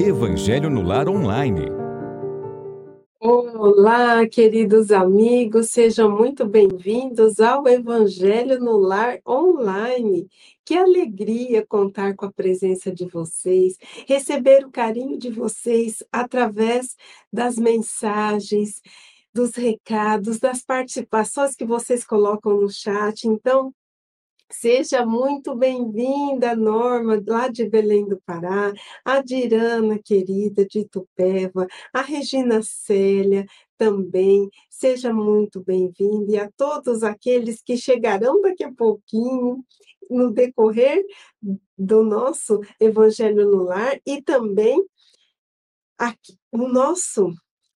Evangelho no Lar Online. Olá, queridos amigos, sejam muito bem-vindos ao Evangelho no Lar Online. Que alegria contar com a presença de vocês, receber o carinho de vocês através das mensagens, dos recados, das participações que vocês colocam no chat. Então, Seja muito bem-vinda, Norma, lá de Belém do Pará, a Dirana, querida, de Itupeva, a Regina Célia, também. Seja muito bem-vinda e a todos aqueles que chegarão daqui a pouquinho no decorrer do nosso Evangelho no Lar e também aqui, o nosso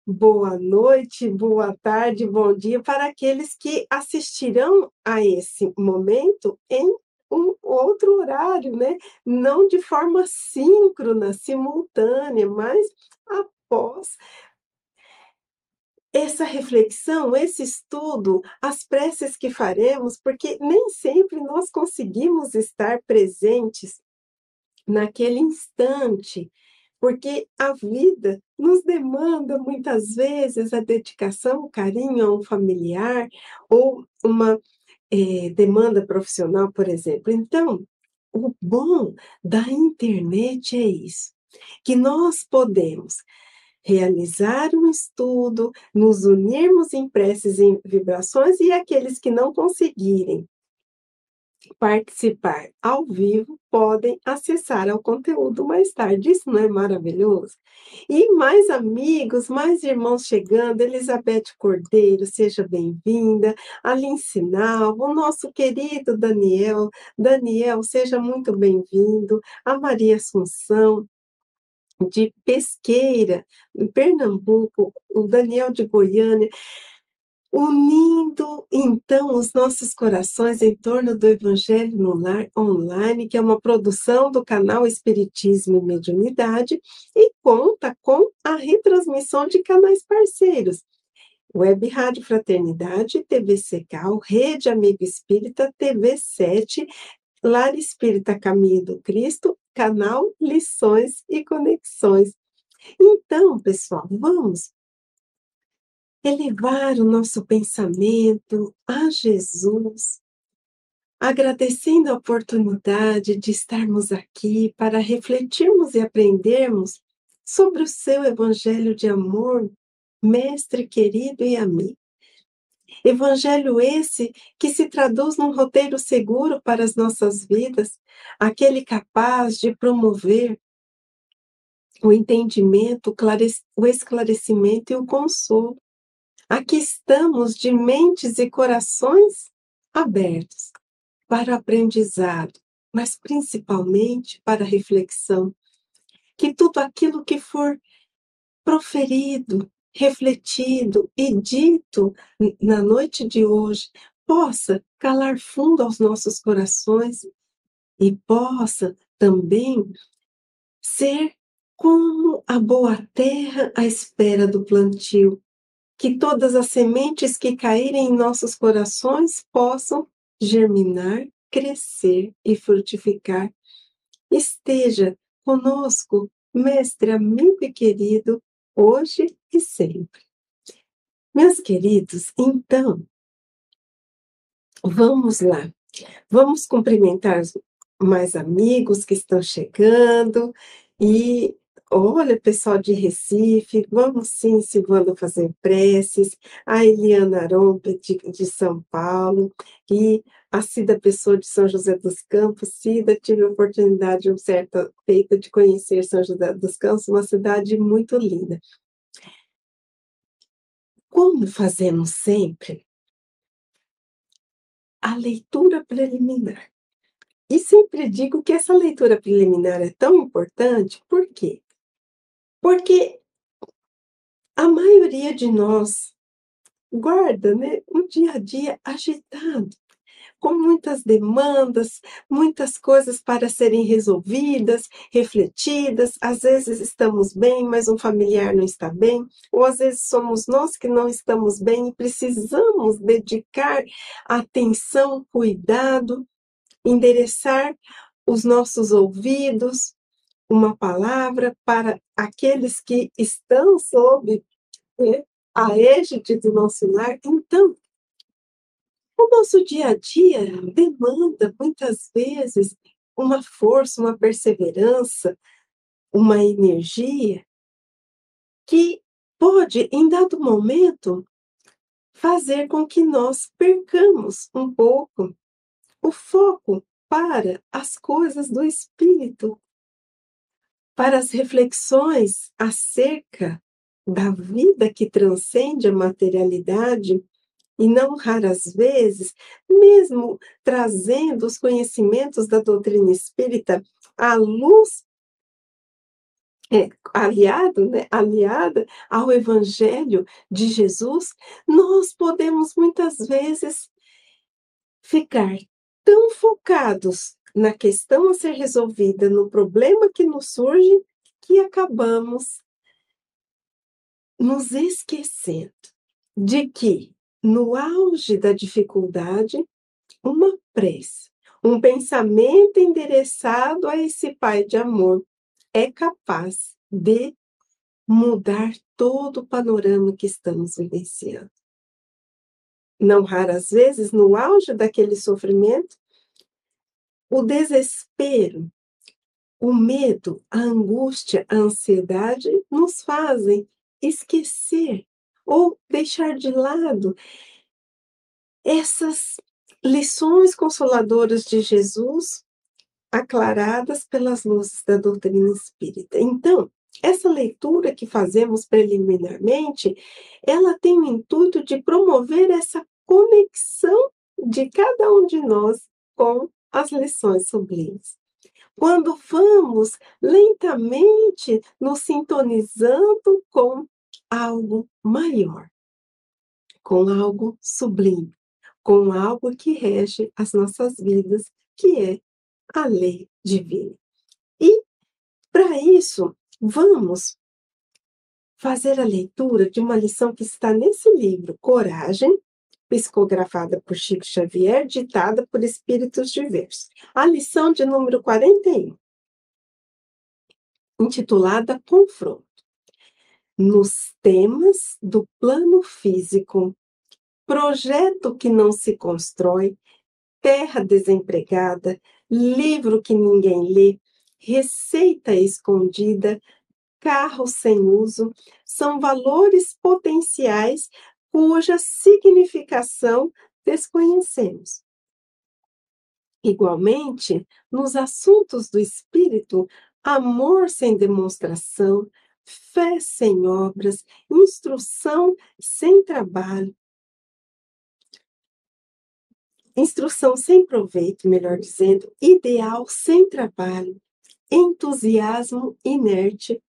boa noite, boa tarde, bom dia para aqueles que assistirão a esse momento em um outro horário, né? Não de forma síncrona, simultânea, mas após essa reflexão, esse estudo, as preces que faremos, porque nem sempre nós conseguimos estar presentes naquele instante porque a vida nos demanda muitas vezes a dedicação, o carinho a um familiar ou uma é, demanda profissional, por exemplo. Então, o bom da internet é isso, que nós podemos realizar um estudo, nos unirmos em preces e vibrações, e aqueles que não conseguirem participar ao vivo podem acessar ao conteúdo mais tarde. Isso não é maravilhoso? E mais amigos, mais irmãos chegando, Elizabeth Cordeiro, seja bem-vinda, Aline Sinal, o nosso querido Daniel, Daniel, seja muito bem-vindo, a Maria Assunção, de Pesqueira, em Pernambuco, o Daniel de Goiânia unindo então os nossos corações em torno do Evangelho no Lar Online, que é uma produção do canal Espiritismo e Mediunidade e conta com a retransmissão de canais parceiros. Web Rádio Fraternidade, TV Secal, Rede Amigo Espírita, TV 7, Lar Espírita Caminho do Cristo, canal Lições e Conexões. Então, pessoal, vamos elevar o nosso pensamento a Jesus, agradecendo a oportunidade de estarmos aqui para refletirmos e aprendermos sobre o seu evangelho de amor, mestre querido e amigo. Evangelho esse que se traduz num roteiro seguro para as nossas vidas, aquele capaz de promover o entendimento, o esclarecimento e o consolo, Aqui estamos de mentes e corações abertos para o aprendizado, mas principalmente para a reflexão. Que tudo aquilo que for proferido, refletido e dito na noite de hoje possa calar fundo aos nossos corações e possa também ser como a boa terra à espera do plantio, que todas as sementes que caírem em nossos corações possam germinar, crescer e frutificar. Esteja conosco, mestre, amigo e querido, hoje e sempre. Meus queridos, então, vamos lá. Vamos cumprimentar mais amigos que estão chegando e Olha, pessoal de Recife, vamos sim, Silvana, fazer preces, a Eliana Arompe, de, de São Paulo, e a Cida Pessoa de São José dos Campos. Cida, tive a oportunidade, um certo feita, de conhecer São José dos Campos, uma cidade muito linda. Como fazemos sempre, a leitura preliminar. E sempre digo que essa leitura preliminar é tão importante, por quê? Porque a maioria de nós guarda né, um dia a dia agitado, com muitas demandas, muitas coisas para serem resolvidas, refletidas. Às vezes estamos bem, mas um familiar não está bem, ou às vezes somos nós que não estamos bem e precisamos dedicar atenção, cuidado, endereçar os nossos ouvidos, uma palavra para aqueles que estão sob né, a égide do nosso lar. Então, o nosso dia a dia demanda, muitas vezes, uma força, uma perseverança, uma energia que pode, em dado momento, fazer com que nós percamos um pouco o foco para as coisas do espírito, para as reflexões acerca da vida que transcende a materialidade e não raras vezes, mesmo trazendo os conhecimentos da doutrina espírita à luz é, aliado, né, aliada ao Evangelho de Jesus, nós podemos muitas vezes ficar tão focados na questão a ser resolvida, no problema que nos surge, que acabamos nos esquecendo de que, no auge da dificuldade, uma prece, um pensamento endereçado a esse Pai de amor é capaz de mudar todo o panorama que estamos vivenciando. Não raras vezes, no auge daquele sofrimento, o desespero, o medo, a angústia, a ansiedade nos fazem esquecer ou deixar de lado essas lições consoladoras de Jesus aclaradas pelas luzes da doutrina espírita. Então, essa leitura que fazemos preliminarmente, ela tem o intuito de promover essa conexão de cada um de nós com as lições sublimes. Quando vamos lentamente nos sintonizando com algo maior, com algo sublime, com algo que rege as nossas vidas, que é a lei divina. E, para isso, vamos fazer a leitura de uma lição que está nesse livro, Coragem, psicografada por Chico Xavier, ditada por espíritos diversos. A lição de número 41, intitulada Confronto. Nos temas do plano físico, projeto que não se constrói, terra desempregada, livro que ninguém lê, receita escondida, carro sem uso, são valores potenciais cuja significação desconhecemos. Igualmente, nos assuntos do espírito, amor sem demonstração, fé sem obras, instrução sem trabalho, instrução sem proveito, melhor dizendo, ideal sem trabalho, entusiasmo inerte,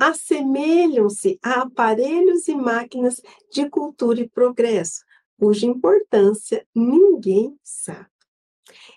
assemelham-se a aparelhos e máquinas de cultura e progresso, cuja importância ninguém sabe.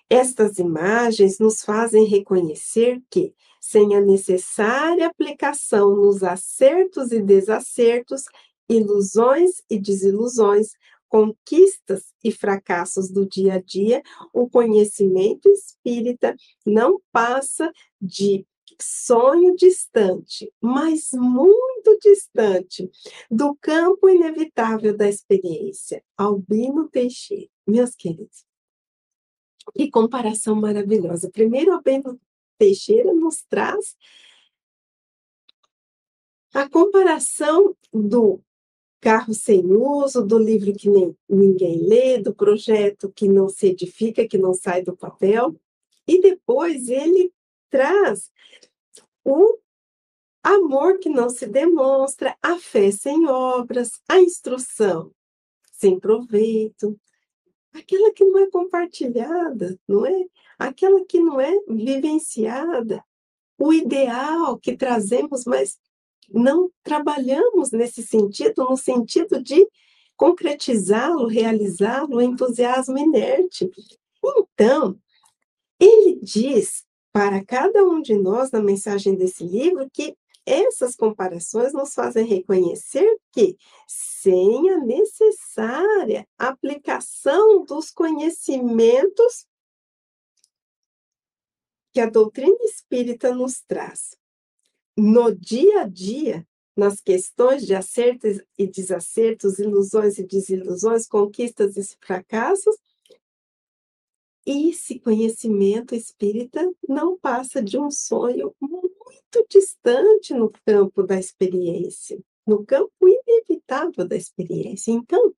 Estas imagens nos fazem reconhecer que, sem a necessária aplicação nos acertos e desacertos, ilusões e desilusões, conquistas e fracassos do dia a dia, o conhecimento espírita não passa de sonho distante, mas muito distante, do campo inevitável da experiência. Albino Teixeira, meus queridos. Que comparação maravilhosa. Primeiro, Albino Teixeira nos traz a comparação do carro sem uso, do livro que nem, ninguém lê, do projeto que não se edifica, que não sai do papel. E depois ele traz o amor que não se demonstra, a fé sem obras, a instrução sem proveito, aquela que não é compartilhada, não é? Aquela que não é vivenciada, o ideal que trazemos, mas não trabalhamos nesse sentido, no sentido de concretizá-lo, realizá-lo, entusiasmo inerte. Então, ele diz para cada um de nós, na mensagem desse livro, que essas comparações nos fazem reconhecer que, sem a necessária aplicação dos conhecimentos que a doutrina espírita nos traz, no dia a dia, nas questões de acertos e desacertos, ilusões e desilusões, conquistas e fracassos, esse conhecimento espírita não passa de um sonho muito distante no campo da experiência, no campo inevitável da experiência. Então,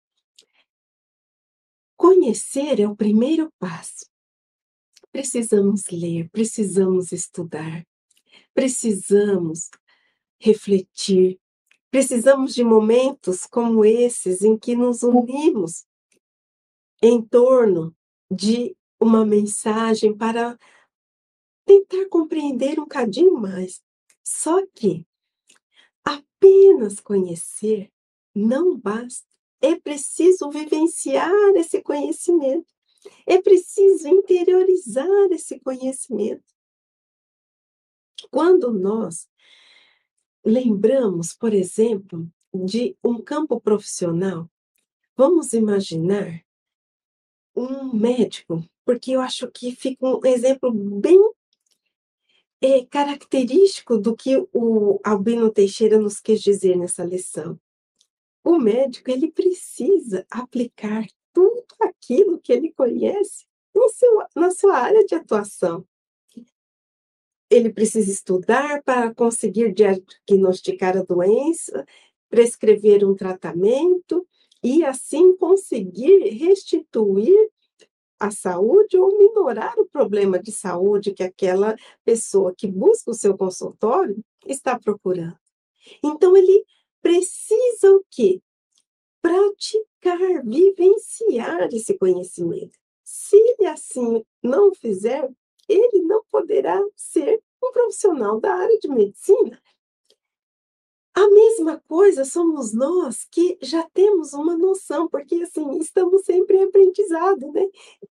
conhecer é o primeiro passo. Precisamos ler, precisamos estudar, precisamos refletir, precisamos de momentos como esses em que nos unimos em torno de uma mensagem para tentar compreender um cadinho mais. Só que apenas conhecer não basta. É preciso vivenciar esse conhecimento. É preciso interiorizar esse conhecimento. Quando nós lembramos, por exemplo, de um campo profissional, vamos imaginar um médico, porque eu acho que fica um exemplo bem é, característico do que o Albino Teixeira nos quis dizer nessa lição. O médico ele precisa aplicar tudo aquilo que ele conhece seu, na sua área de atuação. Ele precisa estudar para conseguir diagnosticar a doença, prescrever um tratamento, e assim conseguir restituir a saúde ou minorar o problema de saúde que aquela pessoa que busca o seu consultório está procurando. Então ele precisa o quê? Praticar, vivenciar esse conhecimento. Se ele assim não fizer, ele não poderá ser um profissional da área de medicina a mesma coisa somos nós que já temos uma noção, porque assim, estamos sempre em aprendizado, né?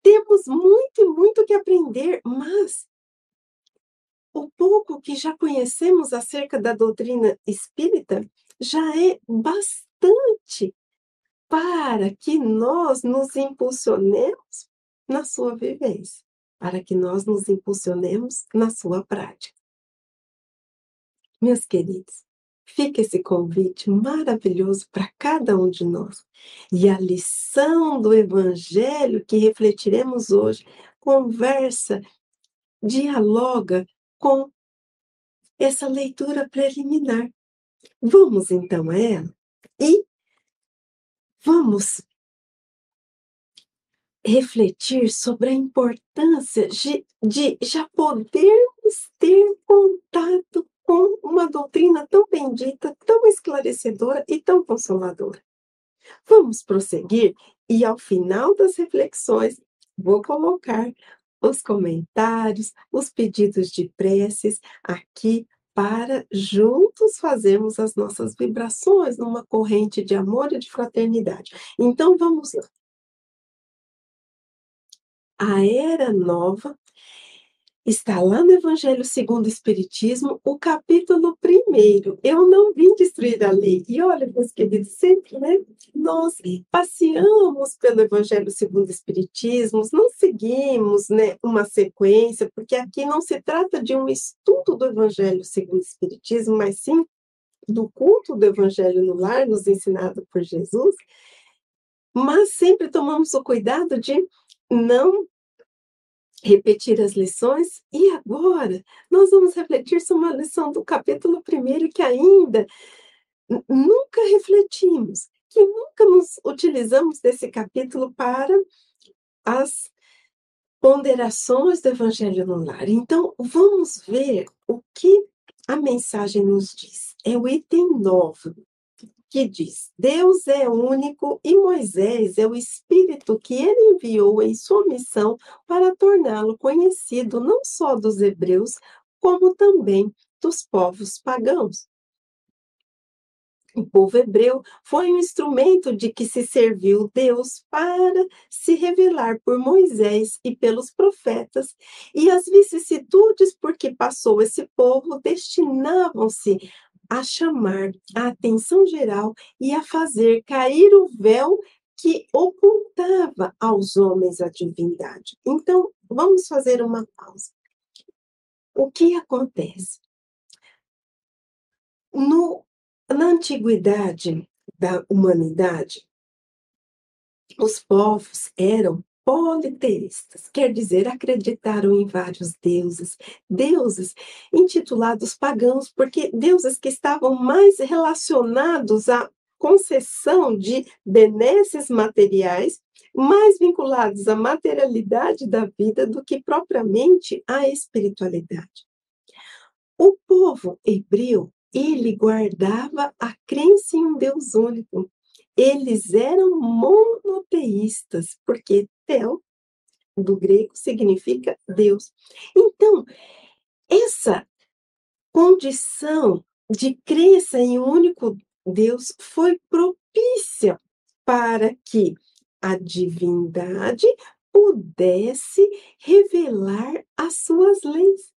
Temos muito e muito que aprender, mas o pouco que já conhecemos acerca da doutrina espírita já é bastante para que nós nos impulsionemos na sua vivência, para que nós nos impulsionemos na sua prática. Meus queridos, Fica esse convite maravilhoso para cada um de nós. E a lição do Evangelho que refletiremos hoje conversa, dialoga com essa leitura preliminar. Vamos então a ela e vamos refletir sobre a importância de, de já podermos ter contato com uma doutrina tão bendita, tão esclarecedora e tão consoladora. Vamos prosseguir e, ao final das reflexões, vou colocar os comentários, os pedidos de preces aqui para juntos fazermos as nossas vibrações numa corrente de amor e de fraternidade. Então vamos lá. A era nova Está lá no Evangelho segundo o Espiritismo, o capítulo primeiro. Eu não vim destruir a lei. E olha, meus queridos, sempre, né? Nós passeamos pelo Evangelho segundo o Espiritismo, não seguimos, né, uma sequência, porque aqui não se trata de um estudo do Evangelho segundo o Espiritismo, mas sim do culto do Evangelho no lar, nos ensinado por Jesus. Mas sempre tomamos o cuidado de não repetir as lições. E agora, nós vamos refletir sobre uma lição do capítulo primeiro que ainda nunca refletimos, que nunca nos utilizamos desse capítulo para as ponderações do Evangelho no Lar. Então, vamos ver o que a mensagem nos diz. É o item 9 que diz: Deus é único e Moisés é o Espírito que ele enviou em sua missão para torná-lo conhecido não só dos hebreus, como também dos povos pagãos. O povo hebreu foi um instrumento de que se serviu Deus para se revelar por Moisés e pelos profetas, e as vicissitudes por que passou esse povo destinavam-se a chamar a atenção geral e a fazer cair o véu que ocultava aos homens a divindade. Então, vamos fazer uma pausa. O que acontece? No, na antiguidade da humanidade, os povos eram politeístas, quer dizer, acreditaram em vários deuses, deuses intitulados pagãos, porque deuses que estavam mais relacionados à concessão de benesses materiais, mais vinculados à materialidade da vida do que propriamente à espiritualidade. O povo hebreu, ele guardava a crença em um Deus único, eles eram monoteístas, porque tel, do grego, significa Deus. Então, essa condição de crença em um único Deus foi propícia para que a divindade pudesse revelar as suas leis.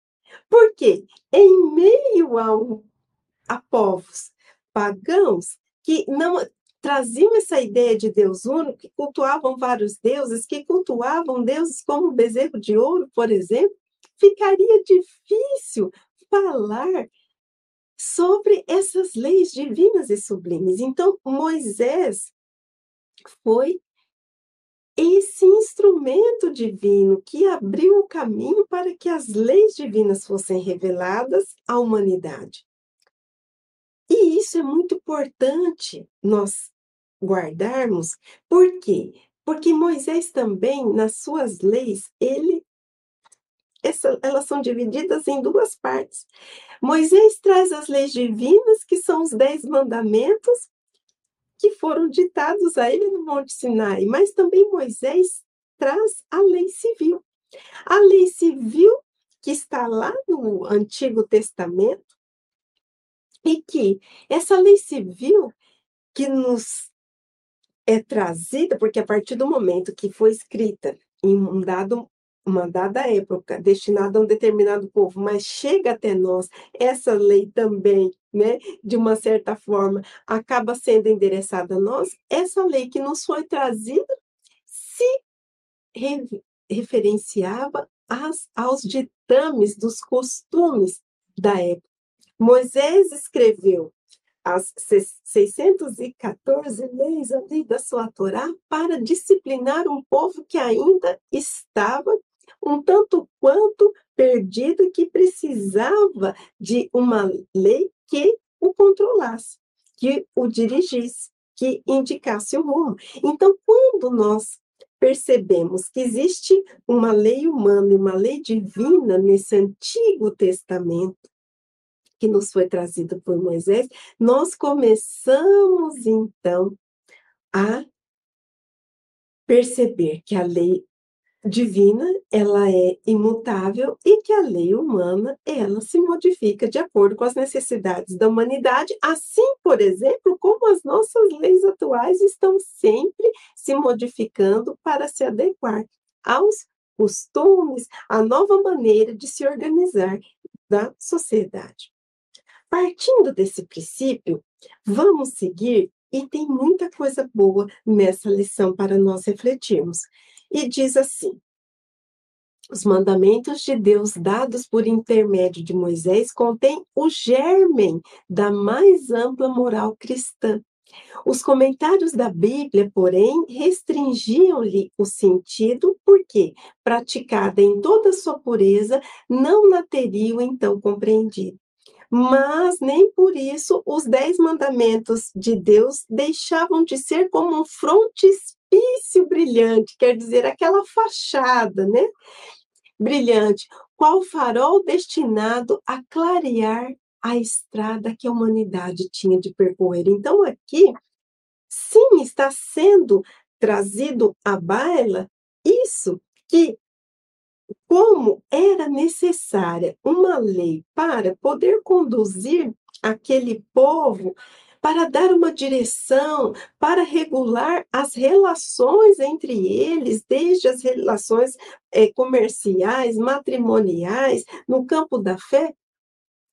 Porque em meio a, a povos pagãos que não traziam essa ideia de Deus único, que cultuavam vários deuses, que cultuavam deuses como o bezerro de ouro, por exemplo, ficaria difícil falar sobre essas leis divinas e sublimes. Então, Moisés foi esse instrumento divino que abriu o caminho para que as leis divinas fossem reveladas à humanidade. E isso é muito importante nós guardarmos. Por quê? Porque Moisés também, nas suas leis, ele essa, elas são divididas em duas partes. Moisés traz as leis divinas, que são os dez mandamentos, que foram ditados a ele no Monte Sinai, mas também Moisés traz a lei civil. A lei civil que está lá no Antigo Testamento, e que essa lei civil que nos é trazida, porque a partir do momento que foi escrita em um dado, uma dada época, destinada a um determinado povo, mas chega até nós, essa lei também, né, de uma certa forma, acaba sendo endereçada a nós, essa lei que nos foi trazida se re, referenciava as, aos ditames dos costumes da época. Moisés escreveu as 614 leis ali da sua Torá para disciplinar um povo que ainda estava um tanto quanto perdido que precisava de uma lei que o controlasse, que o dirigisse, que indicasse o rumo. Então, quando nós percebemos que existe uma lei humana e uma lei divina nesse Antigo Testamento, que nos foi trazido por Moisés, nós começamos então a perceber que a lei divina ela é imutável e que a lei humana ela se modifica de acordo com as necessidades da humanidade, assim, por exemplo, como as nossas leis atuais estão sempre se modificando para se adequar aos costumes, à nova maneira de se organizar da sociedade. Partindo desse princípio, vamos seguir e tem muita coisa boa nessa lição para nós refletirmos. E diz assim: os mandamentos de Deus dados por intermédio de Moisés contêm o germen da mais ampla moral cristã. Os comentários da Bíblia, porém, restringiam-lhe o sentido, porque, praticada em toda sua pureza, não na teriam então compreendido mas nem por isso os dez mandamentos de Deus deixavam de ser como um frontispício brilhante, quer dizer, aquela fachada, né? Brilhante, qual farol destinado a clarear a estrada que a humanidade tinha de percorrer. Então, aqui, sim, está sendo trazido à baila isso que como era necessária uma lei para poder conduzir aquele povo, para dar uma direção, para regular as relações entre eles, desde as relações é, comerciais, matrimoniais, no campo da fé,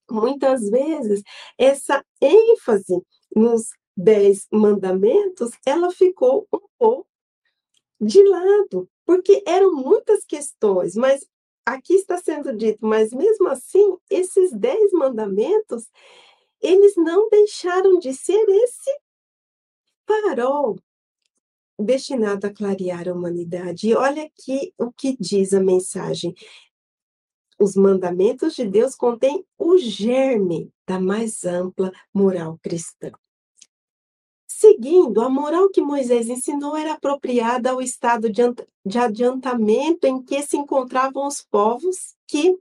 muitas vezes essa ênfase nos dez mandamentos, ela ficou um pouco de lado, porque eram muitas questões, mas aqui está sendo dito, mas mesmo assim, esses dez mandamentos, eles não deixaram de ser esse farol destinado a clarear a humanidade. E olha aqui o que diz a mensagem. Os mandamentos de Deus contêm o germe da mais ampla moral cristã. Seguindo, a moral que Moisés ensinou era apropriada ao estado de adiantamento em que se encontravam os povos que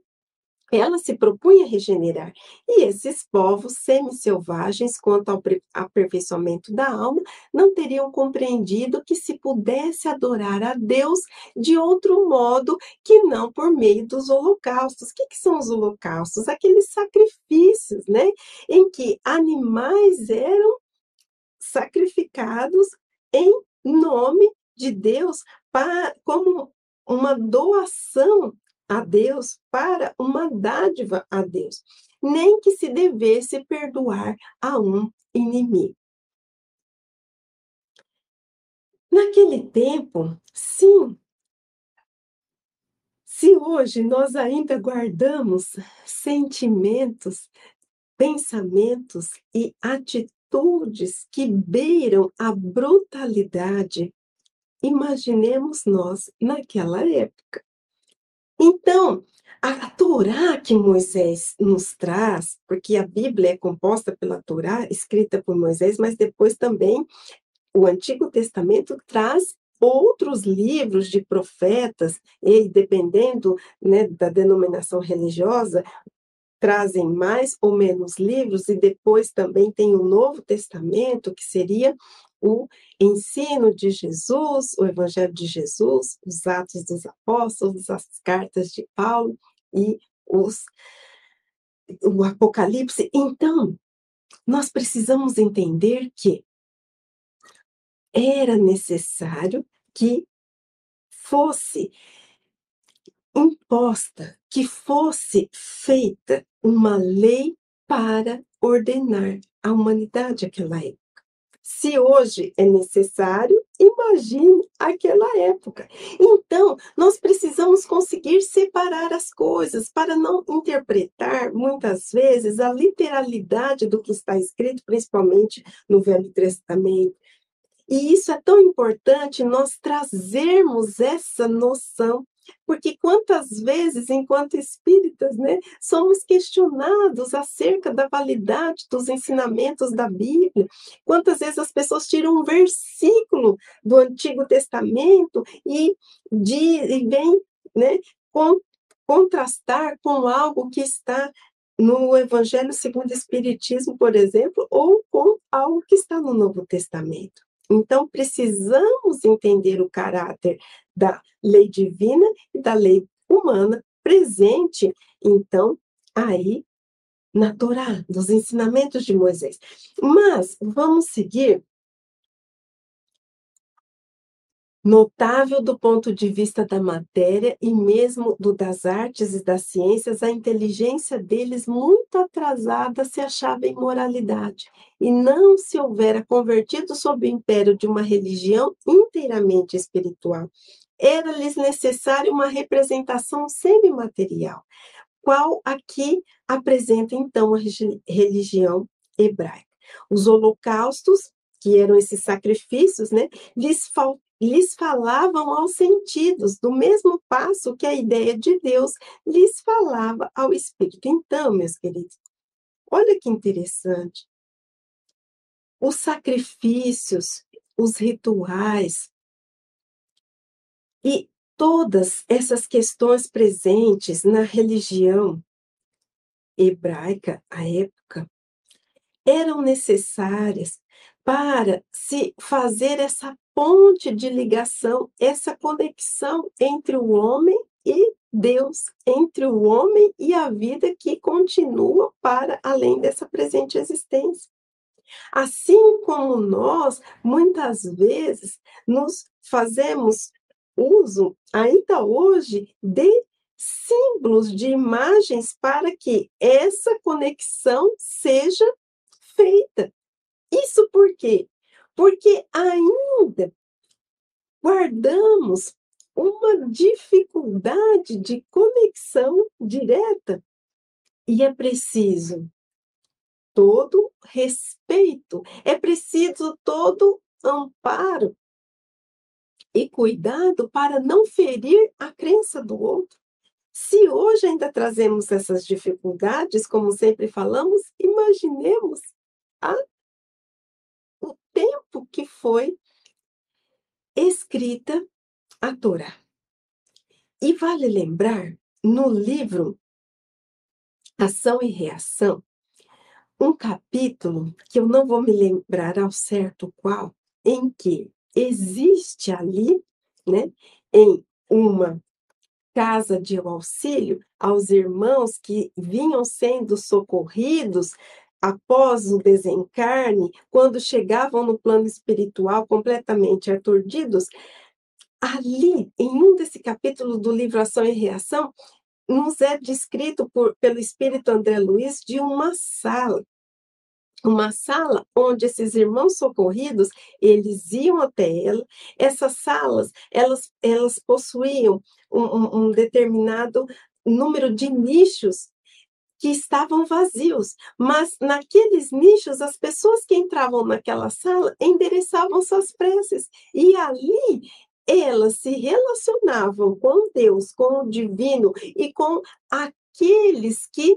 ela se propunha regenerar. E esses povos semi-selvagens, quanto ao aperfeiçoamento da alma, não teriam compreendido que se pudesse adorar a Deus de outro modo que não por meio dos holocaustos. O que, que são os holocaustos? Aqueles sacrifícios, né? Em que animais eram sacrificados em nome de Deus para, como uma doação a Deus para uma dádiva a Deus, nem que se devesse perdoar a um inimigo. Naquele tempo, sim, se hoje nós ainda guardamos sentimentos, pensamentos e atitudes que beiram a brutalidade, imaginemos nós naquela época. Então, a Torá que Moisés nos traz, porque a Bíblia é composta pela Torá, escrita por Moisés, mas depois também o Antigo Testamento traz outros livros de profetas, e dependendo né, da denominação religiosa, trazem mais ou menos livros, e depois também tem o Novo Testamento, que seria o ensino de Jesus, o Evangelho de Jesus, os Atos dos Apóstolos, as cartas de Paulo e os, o Apocalipse. Então, nós precisamos entender que era necessário que fosse imposta, que fosse feita uma lei para ordenar a humanidade naquela época. Se hoje é necessário, imagine aquela época. Então, nós precisamos conseguir separar as coisas para não interpretar muitas vezes a literalidade do que está escrito, principalmente no Velho Testamento. E isso é tão importante nós trazermos essa noção porque quantas vezes, enquanto espíritas, né, somos questionados acerca da validade dos ensinamentos da Bíblia? Quantas vezes as pessoas tiram um versículo do Antigo Testamento e, de, e vem né, com, contrastar com algo que está no Evangelho segundo o Espiritismo, por exemplo, ou com algo que está no Novo Testamento. Então, precisamos entender o caráter da lei divina e da lei humana presente, então, aí na Torá, dos ensinamentos de Moisés. Mas vamos seguir Notável do ponto de vista da matéria e mesmo do das artes e das ciências, a inteligência deles, muito atrasada, se achava em moralidade, e não se houvera convertido sob o império de uma religião inteiramente espiritual. Era-lhes necessária uma representação semimaterial, qual aqui apresenta então a religião hebraica. Os holocaustos, que eram esses sacrifícios, né, lhes faltavam lhes falavam aos sentidos, do mesmo passo que a ideia de Deus lhes falava ao espírito. Então, meus queridos, olha que interessante. Os sacrifícios, os rituais e todas essas questões presentes na religião hebraica à época eram necessárias para se fazer essa ponte de ligação, essa conexão entre o homem e Deus, entre o homem e a vida que continua para além dessa presente existência. Assim como nós, muitas vezes, nos fazemos uso, ainda hoje, de símbolos, de imagens, para que essa conexão seja feita. Isso por quê? Porque ainda guardamos uma dificuldade de conexão direta. E é preciso todo respeito, é preciso todo amparo e cuidado para não ferir a crença do outro. Se hoje ainda trazemos essas dificuldades, como sempre falamos, imaginemos a, tempo que foi escrita a Torá. E vale lembrar, no livro Ação e Reação, um capítulo que eu não vou me lembrar ao certo qual, em que existe ali, né, em uma casa de auxílio aos irmãos que vinham sendo socorridos após o desencarne, quando chegavam no plano espiritual completamente aturdidos, ali, em um desse capítulo do livro Ação e Reação, nos é descrito por, pelo Espírito André Luiz de uma sala uma sala onde esses irmãos socorridos, eles iam até ela. Essas salas, elas, elas possuíam um, um, um determinado número de nichos que estavam vazios, mas naqueles nichos as pessoas que entravam naquela sala endereçavam suas preces e ali elas se relacionavam com Deus, com o divino e com aqueles que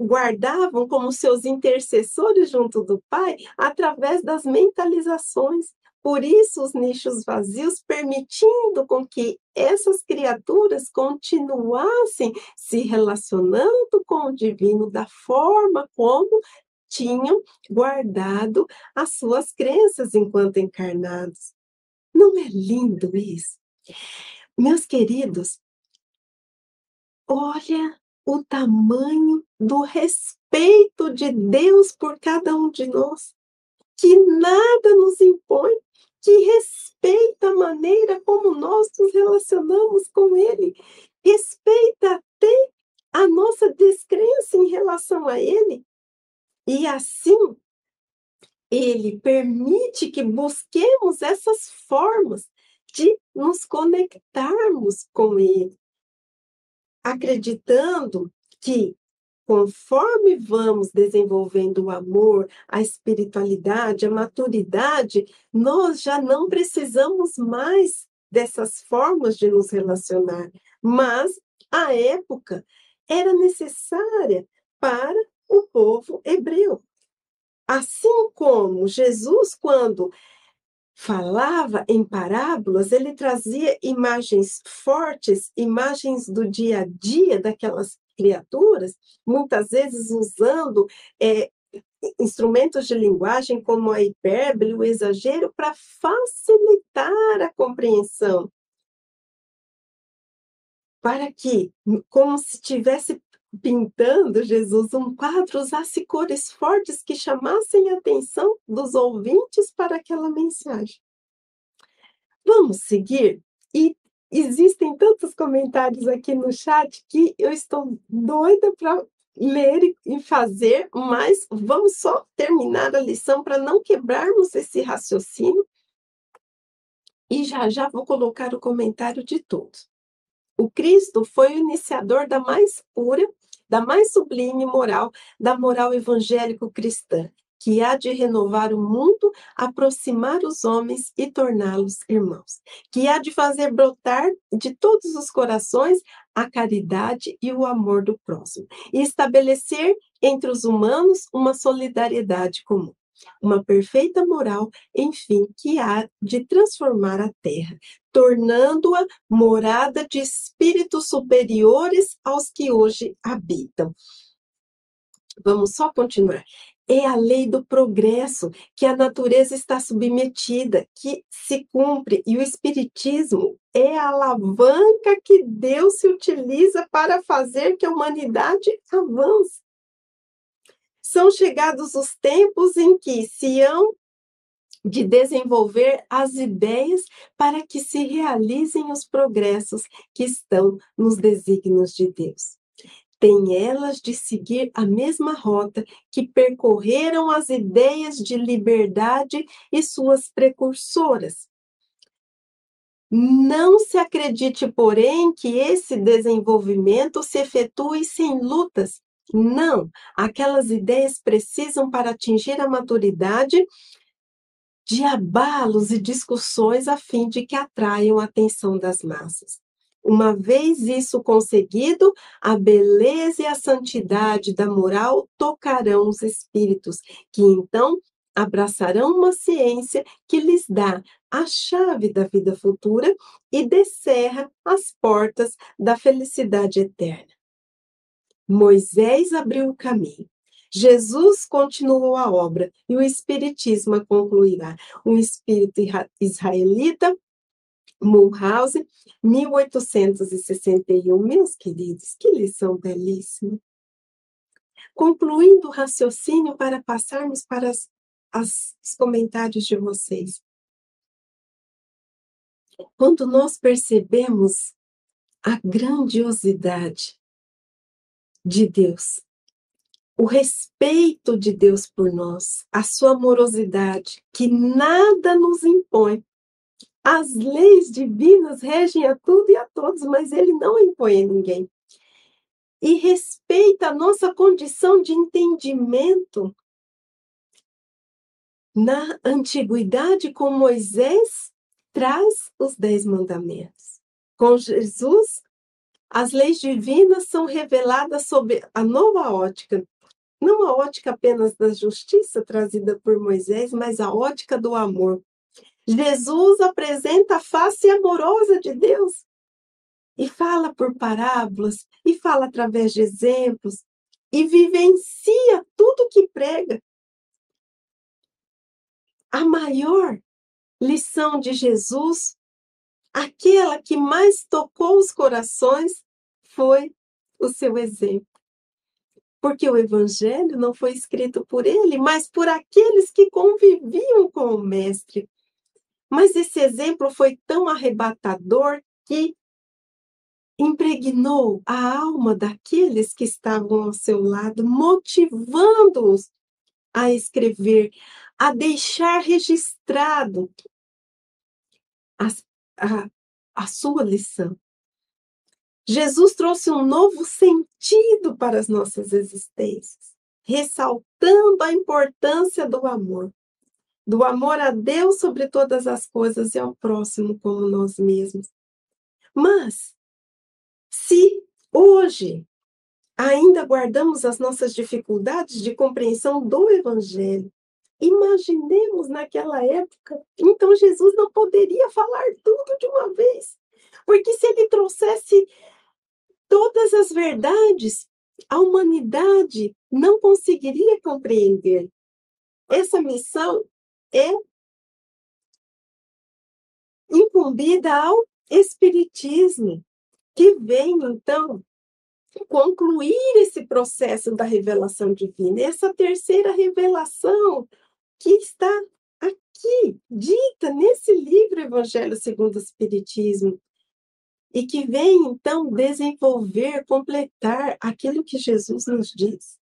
guardavam como seus intercessores junto do Pai através das mentalizações. Por isso, os nichos vazios, permitindo com que essas criaturas continuassem se relacionando com o divino da forma como tinham guardado as suas crenças enquanto encarnados. Não é lindo isso? Meus queridos, olha o tamanho do respeito de Deus por cada um de nós, que nada nos impõe, que respeita a maneira como nós nos relacionamos com Ele, respeita até a nossa descrença em relação a Ele, e assim ele permite que busquemos essas formas de nos conectarmos com Ele, acreditando que conforme vamos desenvolvendo o amor, a espiritualidade, a maturidade, nós já não precisamos mais dessas formas de nos relacionar, mas a época era necessária para o povo hebreu. Assim como Jesus, quando falava em parábolas, ele trazia imagens fortes, imagens do dia a dia daquelas criaturas, muitas vezes usando é, instrumentos de linguagem como a hipérbole, o exagero, para facilitar a compreensão. Para que, como se estivesse pintando Jesus um quadro, usasse cores fortes que chamassem a atenção dos ouvintes para aquela mensagem. Vamos seguir? E existem tantos comentários aqui no chat que eu estou doida para ler e fazer, mas vamos só terminar a lição para não quebrarmos esse raciocínio. E já já vou colocar o comentário de todos. O Cristo foi o iniciador da mais pura, da mais sublime moral, da moral evangélico-cristã, que há de renovar o mundo, aproximar os homens e torná-los irmãos, que há de fazer brotar de todos os corações a caridade e o amor do próximo, e estabelecer entre os humanos uma solidariedade comum uma perfeita moral, enfim, que há de transformar a terra, tornando-a morada de espíritos superiores aos que hoje habitam. Vamos só continuar. É a lei do progresso que a natureza está submetida, que se cumpre, e o Espiritismo é a alavanca que Deus se utiliza para fazer que a humanidade avance são chegados os tempos em que se hão de desenvolver as ideias para que se realizem os progressos que estão nos desígnios de Deus. Tem elas de seguir a mesma rota que percorreram as ideias de liberdade e suas precursoras. Não se acredite, porém, que esse desenvolvimento se efetue sem lutas, Não, aquelas ideias precisam, para atingir a maturidade, de abalos e discussões a fim de que atraiam a atenção das massas. Uma vez isso conseguido, a beleza e a santidade da moral tocarão os espíritos, que então abraçarão uma ciência que lhes dá a chave da vida futura e descerra as portas da felicidade eterna. Moisés abriu o caminho. Jesus continuou a obra e o Espiritismo a concluirá. Um espírito israelita, Mulhouse, 1861. Meus queridos, que lição belíssima. Concluindo o raciocínio para passarmos para as, as, os comentários de vocês. Quando nós percebemos a grandiosidade de Deus, o respeito de Deus por nós, a sua amorosidade, que nada nos impõe. As leis divinas regem a tudo e a todos, mas ele não impõe a ninguém. E respeita a nossa condição de entendimento. Na antiguidade, com Moisés, traz os dez mandamentos. Com Jesus, as leis divinas são reveladas sob a nova ótica, não a ótica apenas da justiça trazida por Moisés, mas a ótica do amor. Jesus apresenta a face amorosa de Deus e fala por parábolas, e fala através de exemplos, e vivencia tudo que prega. A maior lição de Jesus aquela que mais tocou os corações foi o seu exemplo. Porque o evangelho não foi escrito por ele, mas por aqueles que conviviam com o mestre. Mas esse exemplo foi tão arrebatador que impregnou a alma daqueles que estavam ao seu lado, motivando-os a escrever, a deixar registrado as a, a sua lição. Jesus trouxe um novo sentido para as nossas existências, ressaltando a importância do amor, do amor a Deus sobre todas as coisas e ao próximo como nós mesmos. Mas, se hoje ainda guardamos as nossas dificuldades de compreensão do Evangelho, Imaginemos naquela época. Então, Jesus não poderia falar tudo de uma vez. Porque se ele trouxesse todas as verdades, a humanidade não conseguiria compreender. Essa missão é incumbida ao Espiritismo, que vem, então, concluir esse processo da revelação divina. Essa terceira revelação que está aqui, dita nesse livro Evangelho segundo o Espiritismo, e que vem então desenvolver, completar aquilo que Jesus nos diz.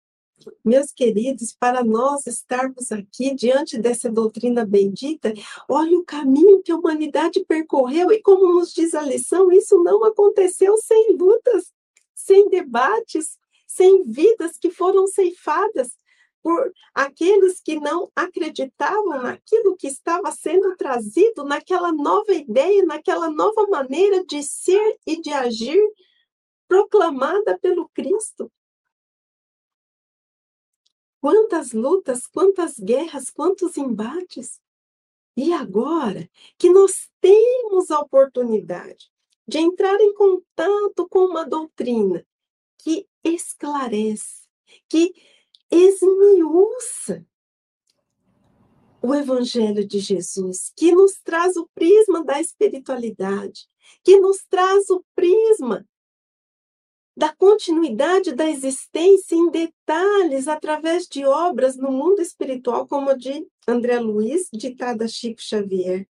Meus queridos, para nós estarmos aqui diante dessa doutrina bendita, olha o caminho que a humanidade percorreu e como nos diz a lição, isso não aconteceu sem lutas, sem debates, sem vidas que foram ceifadas, por aqueles que não acreditavam naquilo que estava sendo trazido, naquela nova ideia, naquela nova maneira de ser e de agir proclamada pelo Cristo. Quantas lutas, quantas guerras, quantos embates. E agora que nós temos a oportunidade de entrar em contato com uma doutrina que esclarece, que esmiuça o Evangelho de Jesus, que nos traz o prisma da espiritualidade, que nos traz o prisma da continuidade da existência em detalhes através de obras no mundo espiritual, como a de André Luiz, ditada Chico Xavier.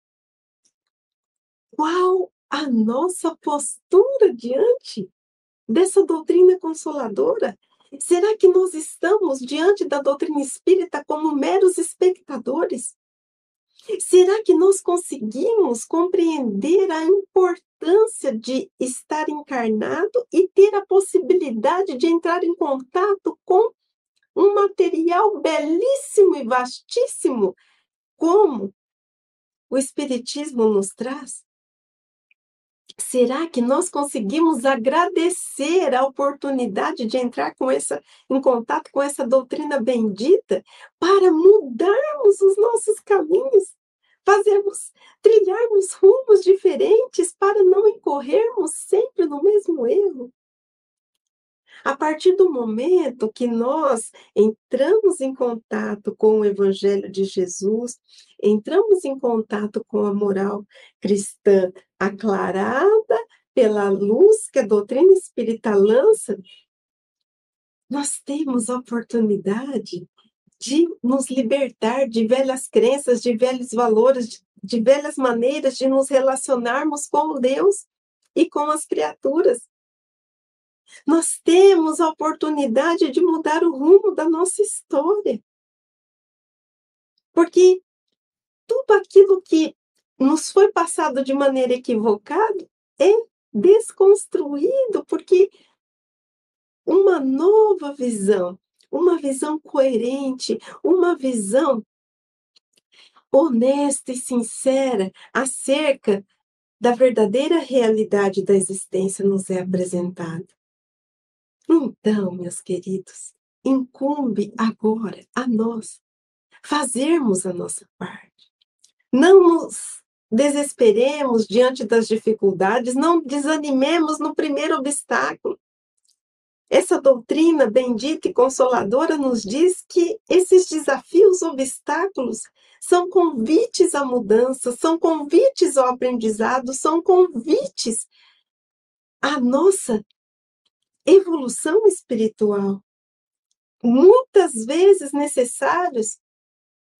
Qual a nossa postura diante dessa doutrina consoladora? Será que nós estamos diante da doutrina espírita como meros espectadores? Será que nós conseguimos compreender a importância de estar encarnado e ter a possibilidade de entrar em contato com um material belíssimo e vastíssimo, como o Espiritismo nos traz? Será que nós conseguimos agradecer a oportunidade de entrar com essa, em contato com essa doutrina bendita para mudarmos os nossos caminhos, fazermos, trilharmos rumos diferentes para não incorrermos sempre no mesmo erro? A partir do momento que nós entramos em contato com o Evangelho de Jesus, entramos em contato com a moral cristã aclarada pela luz que a doutrina espírita lança, nós temos a oportunidade de nos libertar de velhas crenças, de velhos valores, de, de velhas maneiras de nos relacionarmos com Deus e com as criaturas. Nós temos a oportunidade de mudar o rumo da nossa história. Porque tudo aquilo que nos foi passado de maneira equivocada é desconstruído, porque uma nova visão, uma visão coerente, uma visão honesta e sincera acerca da verdadeira realidade da existência nos é apresentada. Então, meus queridos, incumbe agora a nós fazermos a nossa parte. Não nos desesperemos diante das dificuldades, não desanimemos no primeiro obstáculo. Essa doutrina bendita e consoladora nos diz que esses desafios, obstáculos, são convites à mudança, são convites ao aprendizado, são convites à nossa evolução espiritual, muitas vezes necessários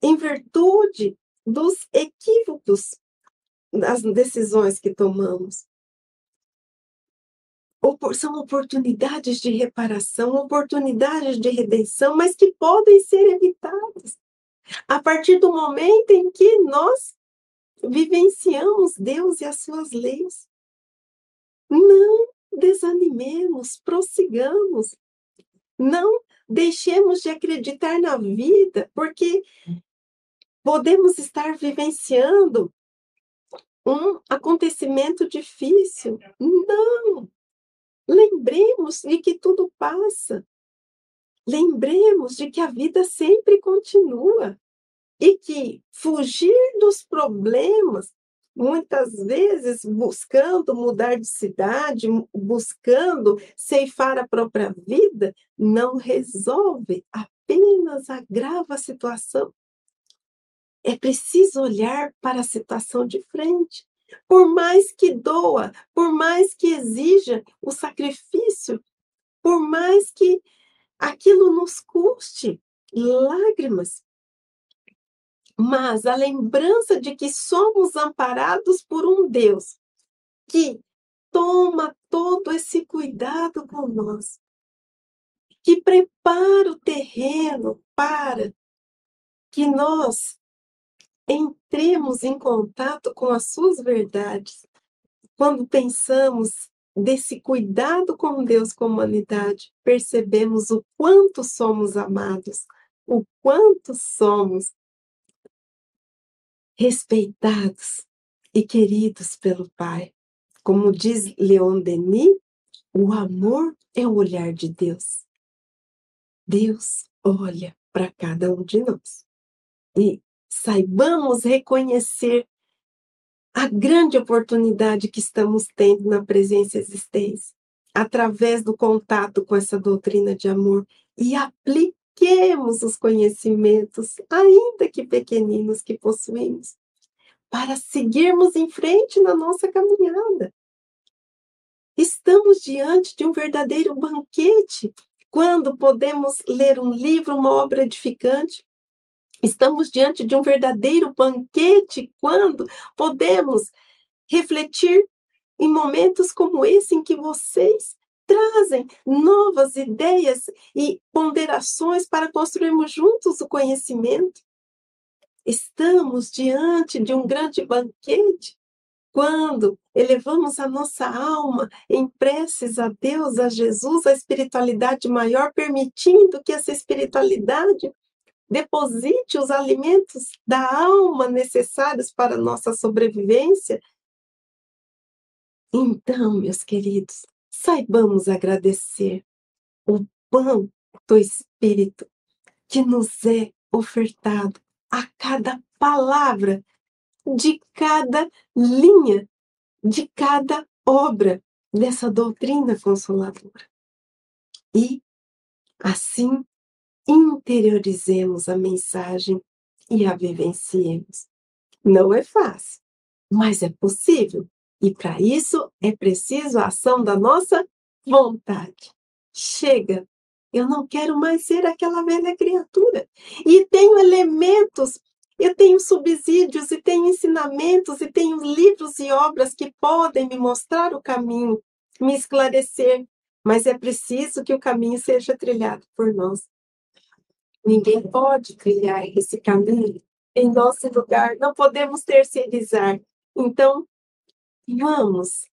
em virtude dos equívocos das decisões que tomamos. São oportunidades de reparação, oportunidades de redenção, mas que podem ser evitadas a partir do momento em que nós vivenciamos Deus e as suas leis. Não desanimemos, prossigamos. Não deixemos de acreditar na vida, porque podemos estar vivenciando um acontecimento difícil. Não! Lembremos de que tudo passa. Lembremos de que a vida sempre continua e que fugir dos problemas muitas vezes buscando mudar de cidade, buscando ceifar a própria vida, não resolve, apenas agrava a situação. É preciso olhar para a situação de frente. Por mais que doa, por mais que exija o sacrifício, por mais que aquilo nos custe lágrimas, mas a lembrança de que somos amparados por um Deus que toma todo esse cuidado com nós, que prepara o terreno para que nós entremos em contato com as suas verdades. Quando pensamos desse cuidado com Deus com a humanidade, percebemos o quanto somos amados, o quanto somos respeitados e queridos pelo Pai. Como diz Leon Denis, o amor é o olhar de Deus. Deus olha para cada um de nós. E saibamos reconhecer a grande oportunidade que estamos tendo na presença e existência, através do contato com essa doutrina de amor e apliquemos os conhecimentos, ainda que pequeninos, que possuímos, para seguirmos em frente na nossa caminhada. Estamos diante de um verdadeiro banquete quando podemos ler um livro, uma obra edificante. Estamos diante de um verdadeiro banquete quando podemos refletir em momentos como esse em que vocês trazem novas ideias e ponderações para construirmos juntos o conhecimento. estamos diante de um grande banquete quando elevamos a nossa alma em preces a Deus, a Jesus, a espiritualidade maior, permitindo que essa espiritualidade deposite os alimentos da alma necessários para nossa sobrevivência. Então, meus queridos, saibamos agradecer o pão do Espírito que nos é ofertado a cada palavra de cada linha, de cada obra dessa doutrina consoladora. E, assim, interiorizemos a mensagem e a vivenciemos. Não é fácil, mas é possível. E para isso é preciso a ação da nossa vontade. Chega, eu não quero mais ser aquela velha criatura. E tenho elementos eu tenho subsídios e tenho ensinamentos e tenho livros e obras que podem me mostrar o caminho, me esclarecer, mas é preciso que o caminho seja trilhado por nós. Ninguém pode trilhar esse caminho em nosso lugar, não podemos terceirizar. Então, vamos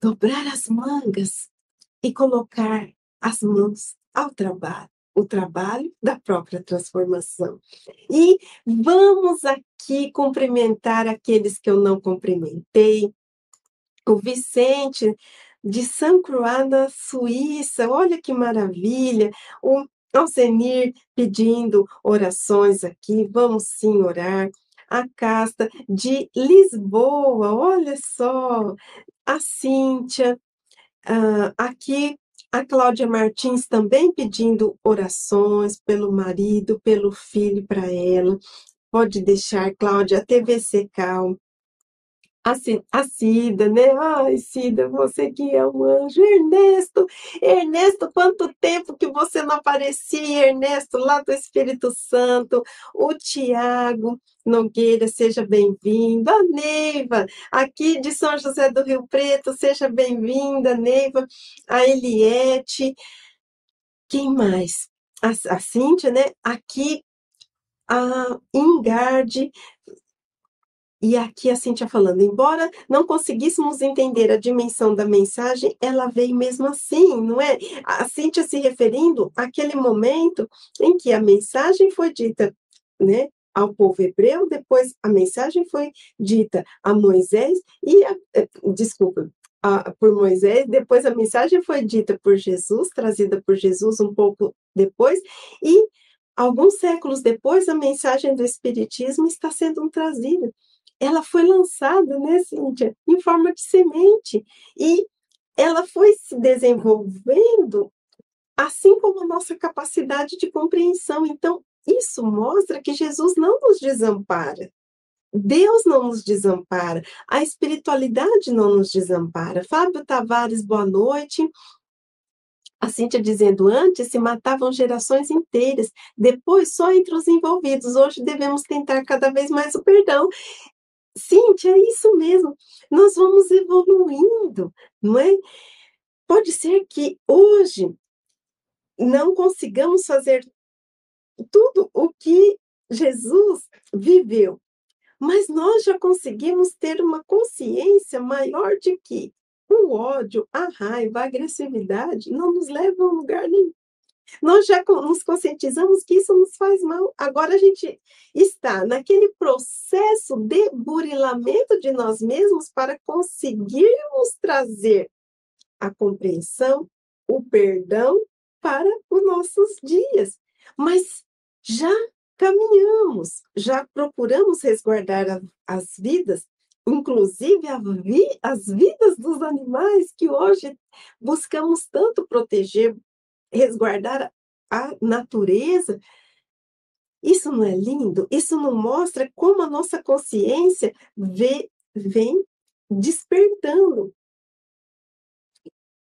dobrar as mangas e colocar as mãos ao trabalho o trabalho da própria transformação. E vamos aqui cumprimentar aqueles que eu não cumprimentei. O Vicente de São Croix, na Suíça, olha que maravilha. O Alcenir pedindo orações aqui, vamos sim orar. A Casta de Lisboa, olha só. A Cíntia, uh, aqui a Cláudia Martins também pedindo orações pelo marido, pelo filho para ela. Pode deixar, Cláudia, a TVC Cal. A, a Cida, né? Ai, Cida, você que é um anjo. Ernesto, Ernesto, quanto tempo que você não aparecia, Ernesto, lá do Espírito Santo. O Tiago Nogueira, seja bem-vindo. A Neiva, aqui de São José do Rio Preto, seja bem-vinda, Neiva. A Eliette. Quem mais? A, a Cíntia, né? Aqui a Ingarde, e aqui a Cintia falando, embora não conseguíssemos entender a dimensão da mensagem, ela veio mesmo assim, não é? A Cintia se referindo àquele momento em que a mensagem foi dita, né? Ao povo hebreu, depois a mensagem foi dita a Moisés e, a, eh, desculpa, a, por Moisés, depois a mensagem foi dita por Jesus, trazida por Jesus um pouco depois, e alguns séculos depois a mensagem do Espiritismo está sendo trazida ela foi lançada, né, Cíntia, em forma de semente. E ela foi se desenvolvendo, assim como a nossa capacidade de compreensão. Então, isso mostra que Jesus não nos desampara. Deus não nos desampara, a espiritualidade não nos desampara. Fábio Tavares, boa noite. A Cíntia dizendo, antes se matavam gerações inteiras, depois só entre os envolvidos. Hoje devemos tentar cada vez mais o perdão. Cíntia, é isso mesmo. Nós vamos evoluindo, não é? Pode ser que hoje não consigamos fazer tudo o que Jesus viveu, mas nós já conseguimos ter uma consciência maior de que o ódio, a raiva, a agressividade não nos levam a lugar nenhum. Nós já nos conscientizamos que isso nos faz mal. Agora a gente está naquele processo de burilamento de nós mesmos para conseguirmos trazer a compreensão, o perdão para os nossos dias. Mas já caminhamos, já procuramos resguardar a, as vidas, inclusive vi, as vidas dos animais que hoje buscamos tanto proteger, resguardar a natureza. Isso não é lindo? Isso não mostra como a nossa consciência vê, vem despertando.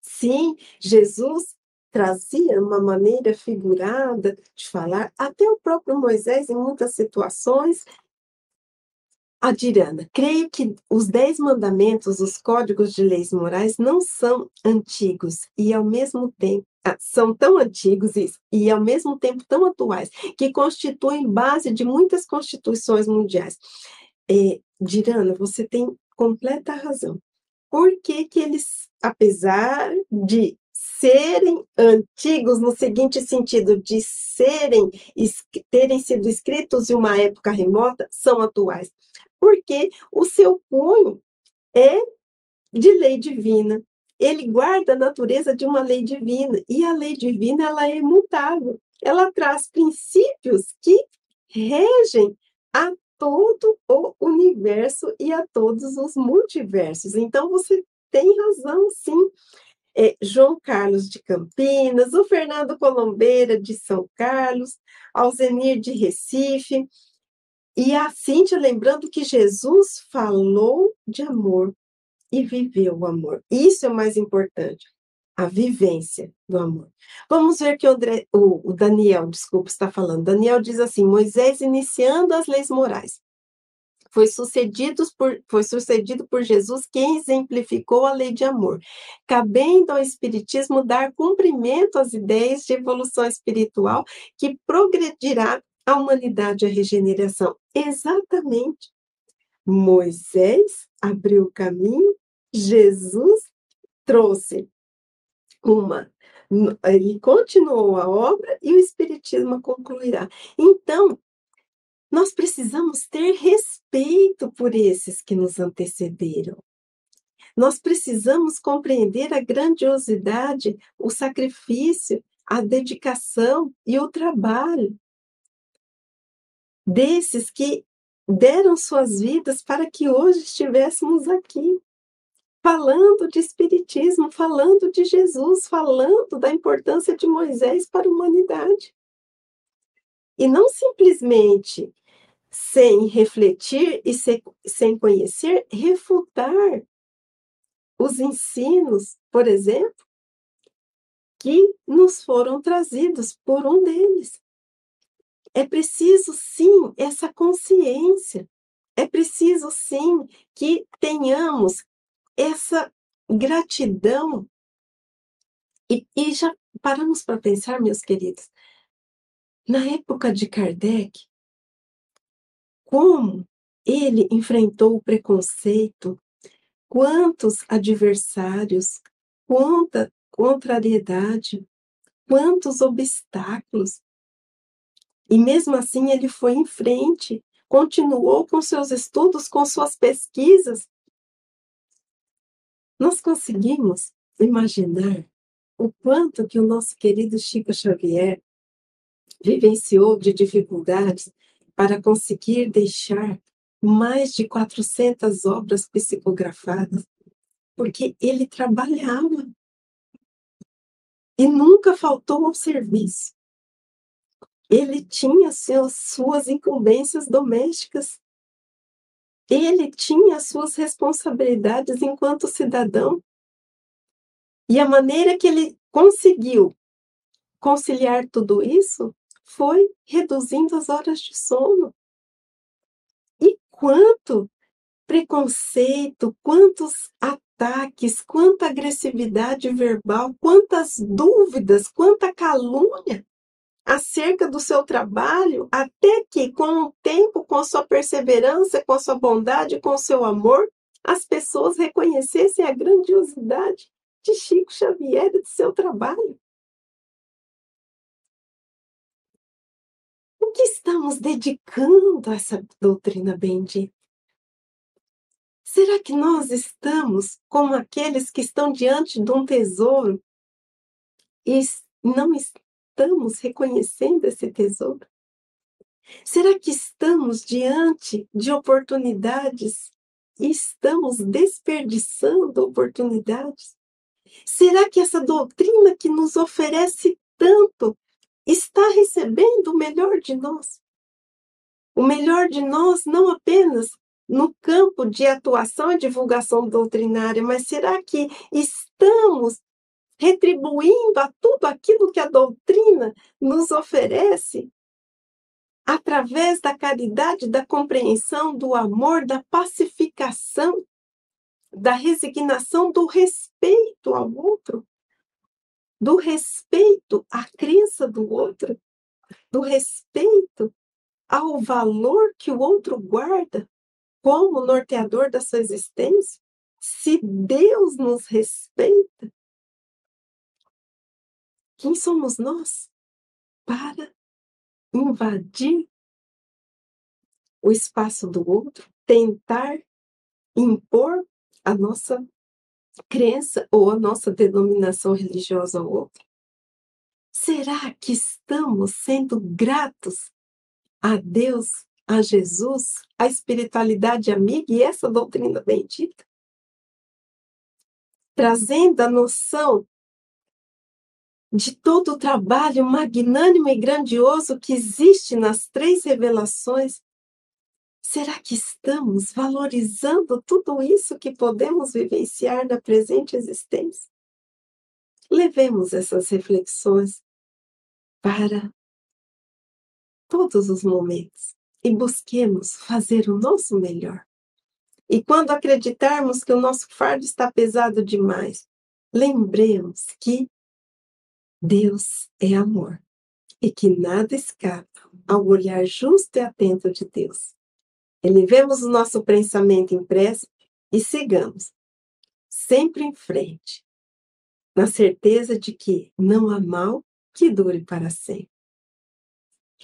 Sim, Jesus trazia uma maneira figurada de falar, até o próprio Moisés, em muitas situações, Adirana, creio que os dez mandamentos, os códigos de leis morais, não são antigos e, ao mesmo tempo, ah, são tão antigos e, e, ao mesmo tempo, tão atuais, que constituem base de muitas constituições mundiais. É, Dirana, você tem completa razão. Por que, que eles, apesar de serem antigos no seguinte sentido, de serem, terem sido escritos em uma época remota, são atuais? Porque o seu punho é de lei divina. Ele guarda a natureza de uma lei divina, e a lei divina ela é imutável. Ela traz princípios que regem a todo o universo e a todos os multiversos. Então você tem razão, sim. É, João Carlos de Campinas, o Fernando Colombeira de São Carlos, Alzenir de Recife, e a Cíntia lembrando que Jesus falou de amor e viveu o amor. Isso é o mais importante, a vivência do amor. Vamos ver que o, André, o, o Daniel, desculpa, está falando. Daniel diz assim: Moisés iniciando as leis morais. Foi sucedido, por, foi sucedido por Jesus quem exemplificou a lei de amor, cabendo ao Espiritismo dar cumprimento às ideias de evolução espiritual que progredirá a humanidade a regeneração. Exatamente. Moisés abriu o caminho, Jesus trouxe uma. Ele continuou a obra e o Espiritismo concluirá. Então, nós precisamos ter respeito por esses que nos antecederam. Nós precisamos compreender a grandiosidade, o sacrifício, a dedicação e o trabalho desses que deram suas vidas para que hoje estivéssemos aqui, falando de Espiritismo, falando de Jesus, falando da importância de Moisés para a humanidade. E não simplesmente sem refletir e sem conhecer, refutar os ensinos, por exemplo, que nos foram trazidos por um deles. É preciso, sim, essa consciência. É preciso, sim, que tenhamos essa gratidão. E, e já paramos para pensar, meus queridos, na época de Kardec, como ele enfrentou o preconceito, quantos adversários, quanta contrariedade, quantos obstáculos, e mesmo assim ele foi em frente, continuou com seus estudos, com suas pesquisas. Nós conseguimos imaginar o quanto que o nosso querido Chico Xavier vivenciou de dificuldades para conseguir deixar mais de 400 obras psicografadas, porque ele trabalhava e nunca faltou ao serviço ele tinha suas incumbências domésticas. Ele tinha suas responsabilidades enquanto cidadão. E a maneira que ele conseguiu conciliar tudo isso foi reduzindo as horas de sono. E quanto preconceito, quantos ataques, quanta agressividade verbal, quantas dúvidas, quanta calúnia acerca do seu trabalho, até que, com o tempo, com a sua perseverança, com a sua bondade, com o seu amor, as pessoas reconhecessem a grandiosidade de Chico Xavier e do seu trabalho. O que estamos dedicando a essa doutrina bendita? Será que nós estamos como aqueles que estão diante de um tesouro e não estamos reconhecendo esse tesouro? Será que estamos diante de oportunidades e estamos desperdiçando oportunidades? Será que essa doutrina que nos oferece tanto está recebendo o melhor de nós? O melhor de nós não apenas no campo de atuação e divulgação doutrinária, mas será que estamos retribuindo a tudo aquilo que a doutrina nos oferece através da caridade, da compreensão, do amor, da pacificação, da resignação, do respeito ao outro, do respeito à crença do outro, do respeito ao valor que o outro guarda como norteador da sua existência. Se Deus nos respeita, quem somos nós para invadir o espaço do outro, tentar impor a nossa crença ou a nossa denominação religiosa ao outro? Será que estamos sendo gratos a Deus, a Jesus, a espiritualidade amiga e essa doutrina bendita? Trazendo a noção de todo o trabalho magnânimo e grandioso que existe nas três revelações Será que estamos valorizando tudo isso que podemos vivenciar na presente existência? Levemos essas reflexões para todos os momentos e busquemos fazer o nosso melhor. E quando acreditarmos que o nosso fardo está pesado demais, lembremos que Deus é amor e que nada escapa ao olhar justo e atento de Deus. Elevemos o nosso pensamento impresso e sigamos, sempre em frente, na certeza de que não há mal que dure para sempre.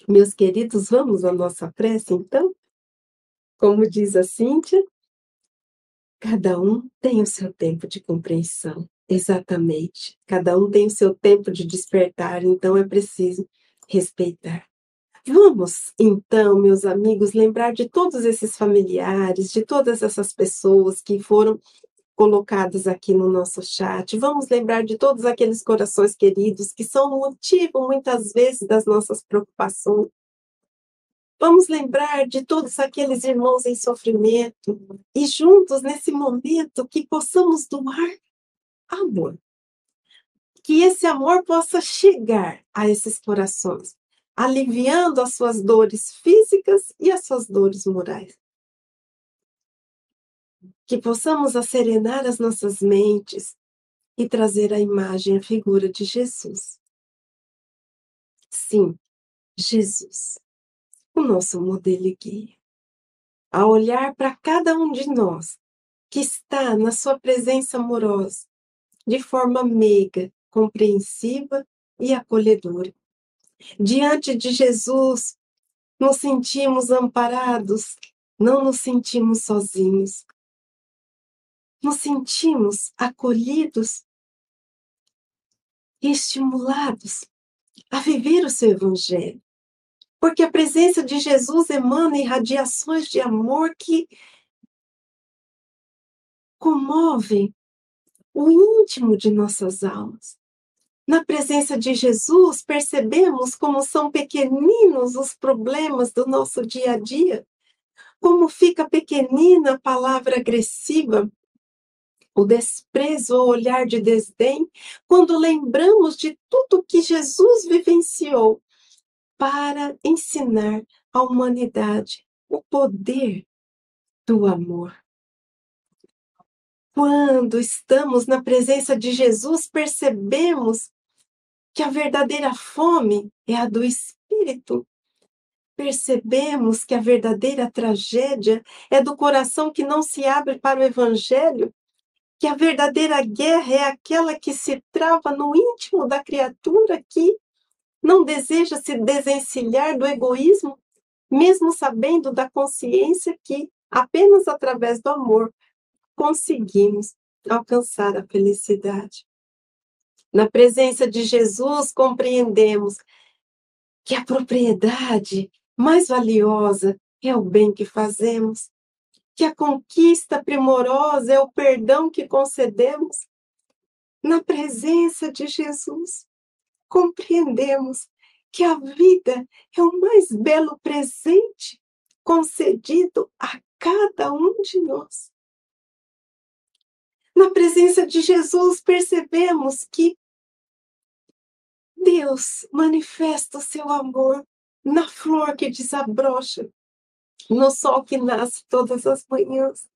Meus queridos, vamos à nossa prece, então? Como diz a Cíntia, cada um tem o seu tempo de compreensão, exatamente. Cada um tem o seu tempo de despertar, então é preciso respeitar. Vamos, então, meus amigos, lembrar de todos esses familiares, de todas essas pessoas que foram colocadas aqui no nosso chat. Vamos lembrar de todos aqueles corações queridos que são o motivo, muitas vezes, das nossas preocupações. Vamos lembrar de todos aqueles irmãos em sofrimento e juntos, nesse momento, que possamos doar amor. Que esse amor possa chegar a esses corações aliviando as suas dores físicas e as suas dores morais. Que possamos acerenar as nossas mentes e trazer a imagem, a figura de Jesus. Sim, Jesus, o nosso modelo e guia. A olhar para cada um de nós que está na sua presença amorosa, de forma meiga, compreensiva e acolhedora. Diante de Jesus, nos sentimos amparados, não nos sentimos sozinhos. Nos sentimos acolhidos e estimulados a viver o seu Evangelho. Porque a presença de Jesus emana irradiações de amor que comovem o íntimo de nossas almas. Na presença de Jesus, percebemos como são pequeninos os problemas do nosso dia a dia, como fica pequenina a palavra agressiva, o desprezo ou olhar de desdém, quando lembramos de tudo que Jesus vivenciou para ensinar à humanidade o poder do amor. Quando estamos na presença de Jesus, percebemos que a verdadeira fome é a do espírito. Percebemos que a verdadeira tragédia é do coração que não se abre para o evangelho, que a verdadeira guerra é aquela que se trava no íntimo da criatura que não deseja se desencilhar do egoísmo, mesmo sabendo da consciência que apenas através do amor conseguimos alcançar a felicidade. Na presença de Jesus, compreendemos que a propriedade mais valiosa é o bem que fazemos, que a conquista primorosa é o perdão que concedemos. Na presença de Jesus, compreendemos que a vida é o mais belo presente concedido a cada um de nós. Na presença de Jesus, percebemos que Deus manifesta o seu amor na flor que desabrocha, no sol que nasce todas as manhãs,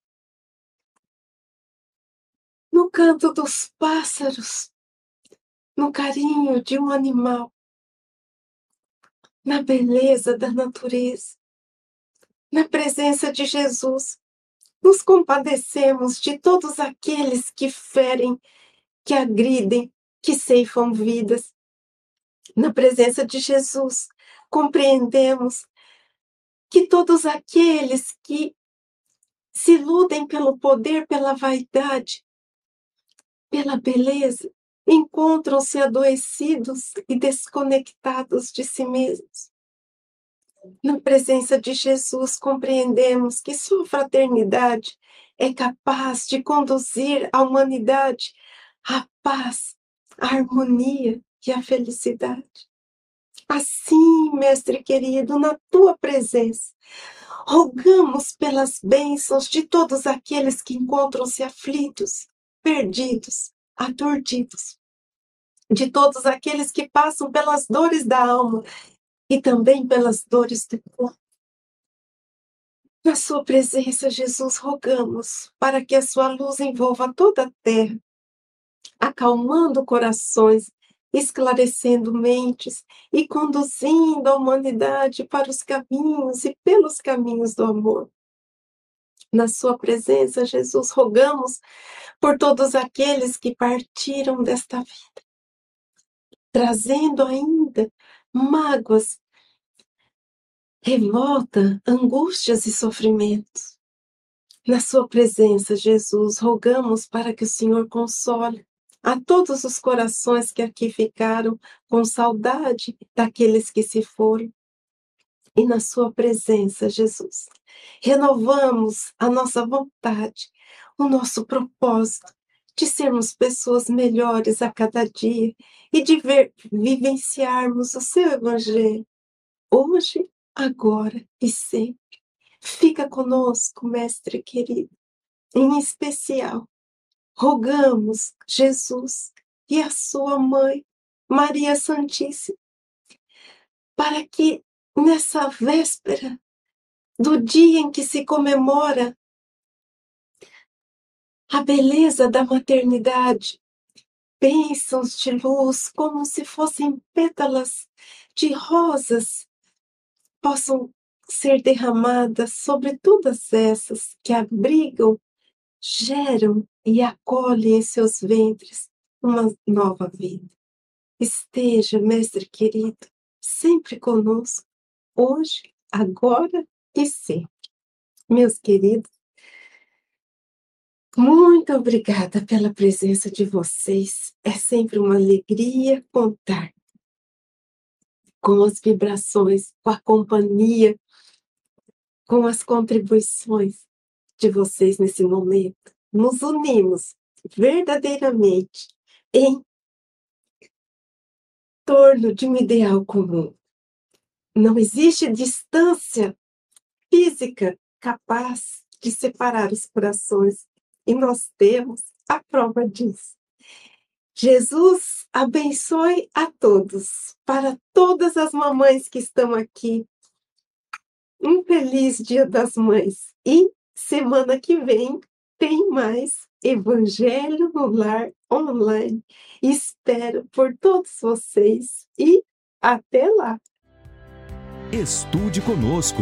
no canto dos pássaros, no carinho de um animal, na beleza da natureza, na presença de Jesus. Nos compadecemos de todos aqueles que ferem, que agridem, que ceifam vidas. Na presença de Jesus, compreendemos que todos aqueles que se iludem pelo poder, pela vaidade, pela beleza, encontram-se adoecidos e desconectados de si mesmos. Na presença de Jesus, compreendemos que sua fraternidade é capaz de conduzir a humanidade à paz, à harmonia e à felicidade. Assim, Mestre querido, na tua presença, rogamos pelas bênçãos de todos aqueles que encontram-se aflitos, perdidos, aturdidos, de todos aqueles que passam pelas dores da alma e também pelas dores do corpo. Na Sua presença, Jesus, rogamos para que a Sua luz envolva toda a terra, acalmando corações, esclarecendo mentes e conduzindo a humanidade para os caminhos e pelos caminhos do amor. Na Sua presença, Jesus, rogamos por todos aqueles que partiram desta vida, trazendo ainda mágoas, revolta, angústias e sofrimentos. Na Sua presença, Jesus, rogamos para que o Senhor console a todos os corações que aqui ficaram com saudade daqueles que se foram. E na Sua presença, Jesus, renovamos a nossa vontade, o nosso propósito de sermos pessoas melhores a cada dia e de ver, vivenciarmos o seu Evangelho, hoje, agora e sempre. Fica conosco, Mestre querido. Em especial, rogamos Jesus e a sua mãe, Maria Santíssima, para que nessa véspera do dia em que se comemora a beleza da maternidade, bênçãos de luz, como se fossem pétalas de rosas, possam ser derramadas sobre todas essas que abrigam, geram e acolhem em seus ventres uma nova vida. Esteja, Mestre querido, sempre conosco, hoje, agora e sempre. Meus queridos, muito obrigada pela presença de vocês. É sempre uma alegria contar com as vibrações, com a companhia, com as contribuições de vocês nesse momento. Nos unimos verdadeiramente em torno de um ideal comum. Não existe distância física capaz de separar os corações e nós temos a prova disso. Jesus abençoe a todos, para todas as mamães que estão aqui. Um feliz Dia das Mães. E semana que vem tem mais Evangelho no Lar Online. Espero por todos vocês e até lá. Estude conosco.